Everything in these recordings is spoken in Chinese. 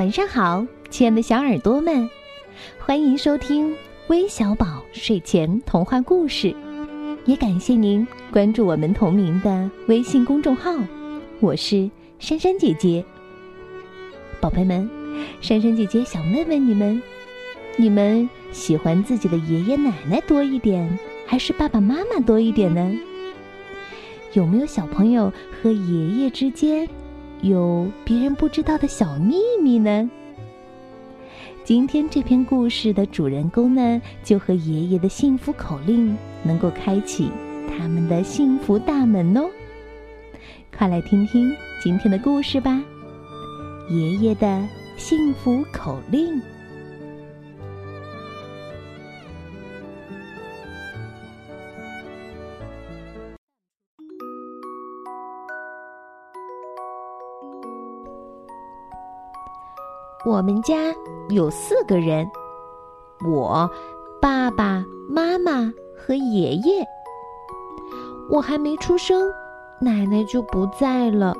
晚上好，亲爱的小耳朵们，欢迎收听微小宝睡前童话故事，也感谢您关注我们同名的微信公众号。我是珊珊姐姐。宝贝们，珊珊姐姐想问问你们：你们喜欢自己的爷爷奶奶多一点，还是爸爸妈妈多一点呢？有没有小朋友和爷爷之间？有别人不知道的小秘密呢。今天这篇故事的主人公呢，就和爷爷的幸福口令能够开启他们的幸福大门哦。快来听听今天的故事吧，《爷爷的幸福口令》。我们家有四个人，我、爸爸妈妈和爷爷。我还没出生，奶奶就不在了。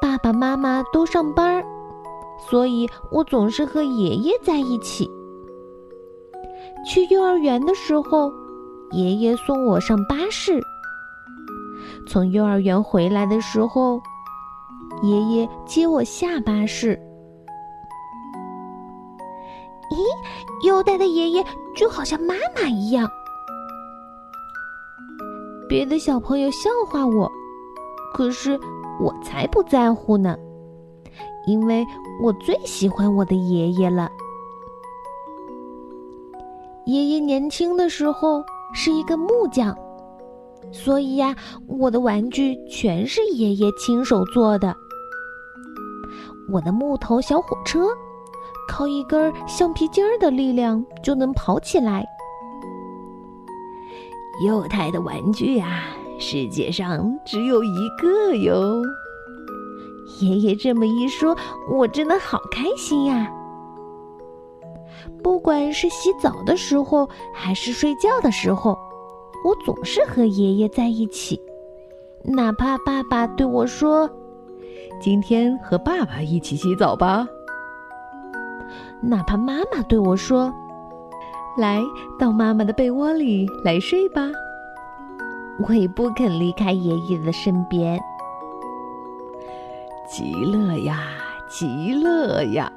爸爸妈妈都上班，所以我总是和爷爷在一起。去幼儿园的时候，爷爷送我上巴士。从幼儿园回来的时候。爷爷接我下巴士。咦，优待的爷爷就好像妈妈一样。别的小朋友笑话我，可是我才不在乎呢，因为我最喜欢我的爷爷了。爷爷年轻的时候是一个木匠，所以呀，我的玩具全是爷爷亲手做的。我的木头小火车，靠一根橡皮筋儿的力量就能跑起来。幼态的玩具啊，世界上只有一个哟。爷爷这么一说，我真的好开心呀！不管是洗澡的时候，还是睡觉的时候，我总是和爷爷在一起，哪怕爸爸对我说。今天和爸爸一起洗澡吧。哪怕妈妈对我说：“来到妈妈的被窝里来睡吧。”我也不肯离开爷爷的身边。极乐呀，极乐呀！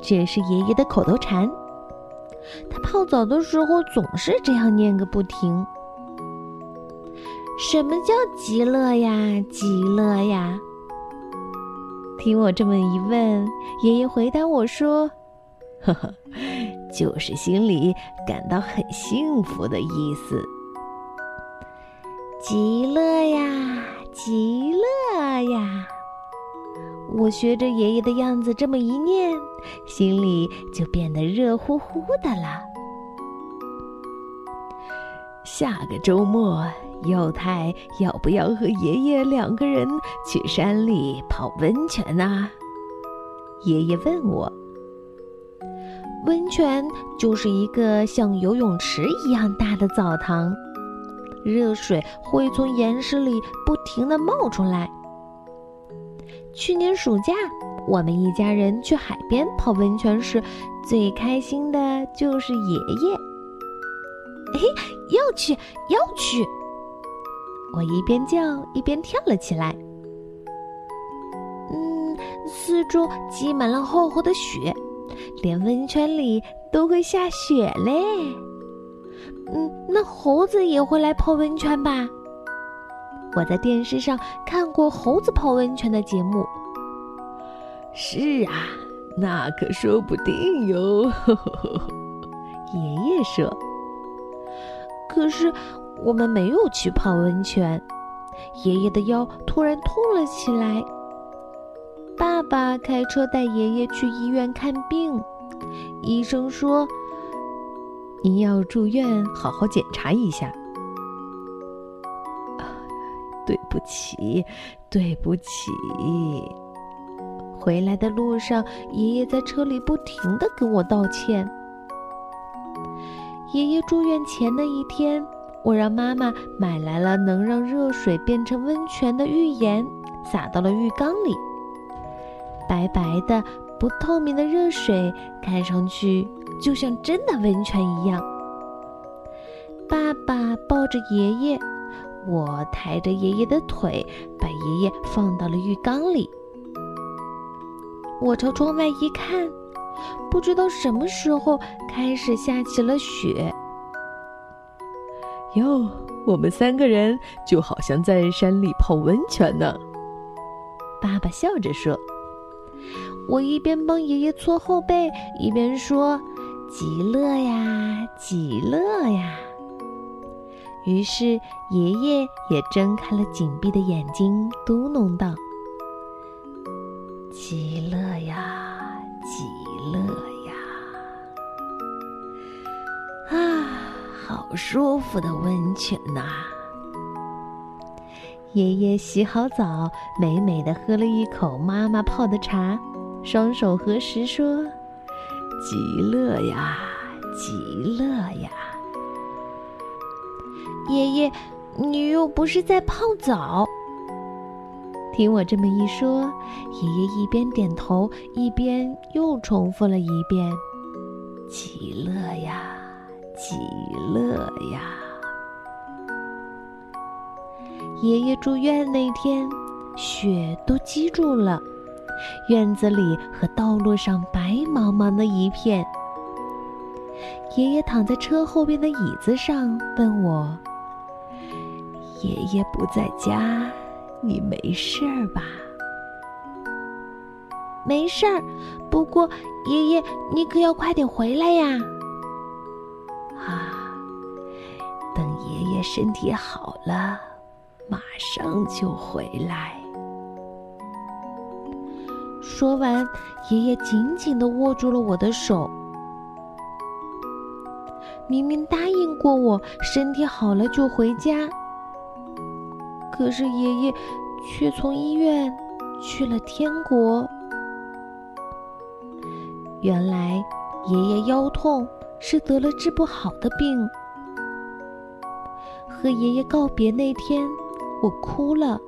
这是爷爷的口头禅。他泡澡的时候总是这样念个不停。什么叫极乐呀？极乐呀！听我这么一问，爷爷回答我说：“呵呵，就是心里感到很幸福的意思。”极乐呀，极乐呀！我学着爷爷的样子这么一念，心里就变得热乎乎的了。下个周末。幼太要不要和爷爷两个人去山里泡温泉呢？爷爷问我。温泉就是一个像游泳池一样大的澡堂，热水会从岩石里不停的冒出来。去年暑假，我们一家人去海边泡温泉时，最开心的就是爷爷。嘿，要去，要去！我一边叫一边跳了起来。嗯，四周积满了厚厚的雪，连温泉里都会下雪嘞。嗯，那猴子也会来泡温泉吧？我在电视上看过猴子泡温泉的节目。是啊，那可说不定哟。爷爷说。可是。我们没有去泡温泉，爷爷的腰突然痛了起来。爸爸开车带爷爷去医院看病，医生说：“您要住院，好好检查一下。”对不起，对不起。回来的路上，爷爷在车里不停的跟我道歉。爷爷住院前的一天。我让妈妈买来了能让热水变成温泉的浴盐，撒到了浴缸里，白白的、不透明的热水，看上去就像真的温泉一样。爸爸抱着爷爷，我抬着爷爷的腿，把爷爷放到了浴缸里。我朝窗外一看，不知道什么时候开始下起了雪。哟，我们三个人就好像在山里泡温泉呢。爸爸笑着说：“我一边帮爷爷搓后背，一边说：‘极乐呀，极乐呀。’于是爷爷也睁开了紧闭的眼睛，嘟哝道：‘极乐呀，极乐舒服的温泉呐！”爷爷洗好澡，美美的喝了一口妈妈泡的茶，双手合十说：“极乐呀，极乐呀！”爷爷，你又不是在泡澡。听我这么一说，爷爷一边点头，一边又重复了一遍：“极乐呀，极乐呀。”爷爷住院那天，雪都积住了，院子里和道路上白茫茫的一片。爷爷躺在车后边的椅子上，问我：“爷爷不在家，你没事儿吧？”“没事儿，不过爷爷，你可要快点回来呀！”“啊，身体好了。”马上就回来。说完，爷爷紧紧的握住了我的手。明明答应过我，身体好了就回家，可是爷爷却从医院去了天国。原来，爷爷腰痛是得了治不好的病。和爷爷告别那天。我哭了，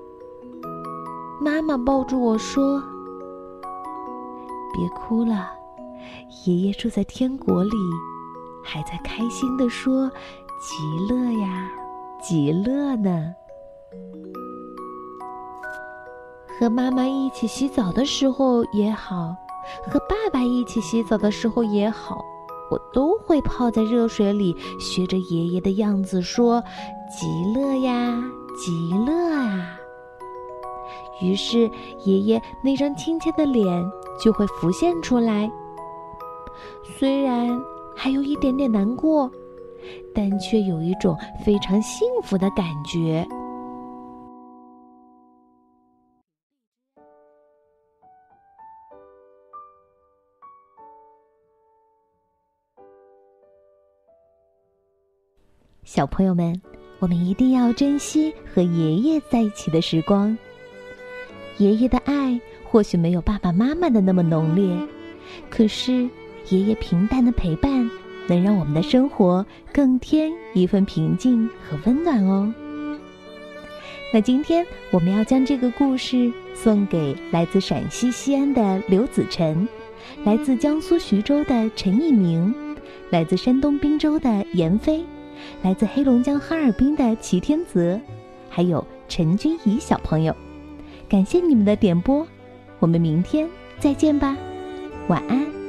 妈妈抱住我说：“别哭了，爷爷住在天国里，还在开心的说极乐呀，极乐呢。”和妈妈一起洗澡的时候也好，和爸爸一起洗澡的时候也好，我都会泡在热水里，学着爷爷的样子说极乐呀。极乐啊！于是爷爷那张亲切的脸就会浮现出来。虽然还有一点点难过，但却有一种非常幸福的感觉。小朋友们。我们一定要珍惜和爷爷在一起的时光。爷爷的爱或许没有爸爸妈妈的那么浓烈，可是爷爷平淡的陪伴，能让我们的生活更添一份平静和温暖哦。那今天我们要将这个故事送给来自陕西西安的刘子晨，来自江苏徐州的陈一鸣，来自山东滨州的闫飞。来自黑龙江哈尔滨的齐天泽，还有陈君怡小朋友，感谢你们的点播，我们明天再见吧，晚安。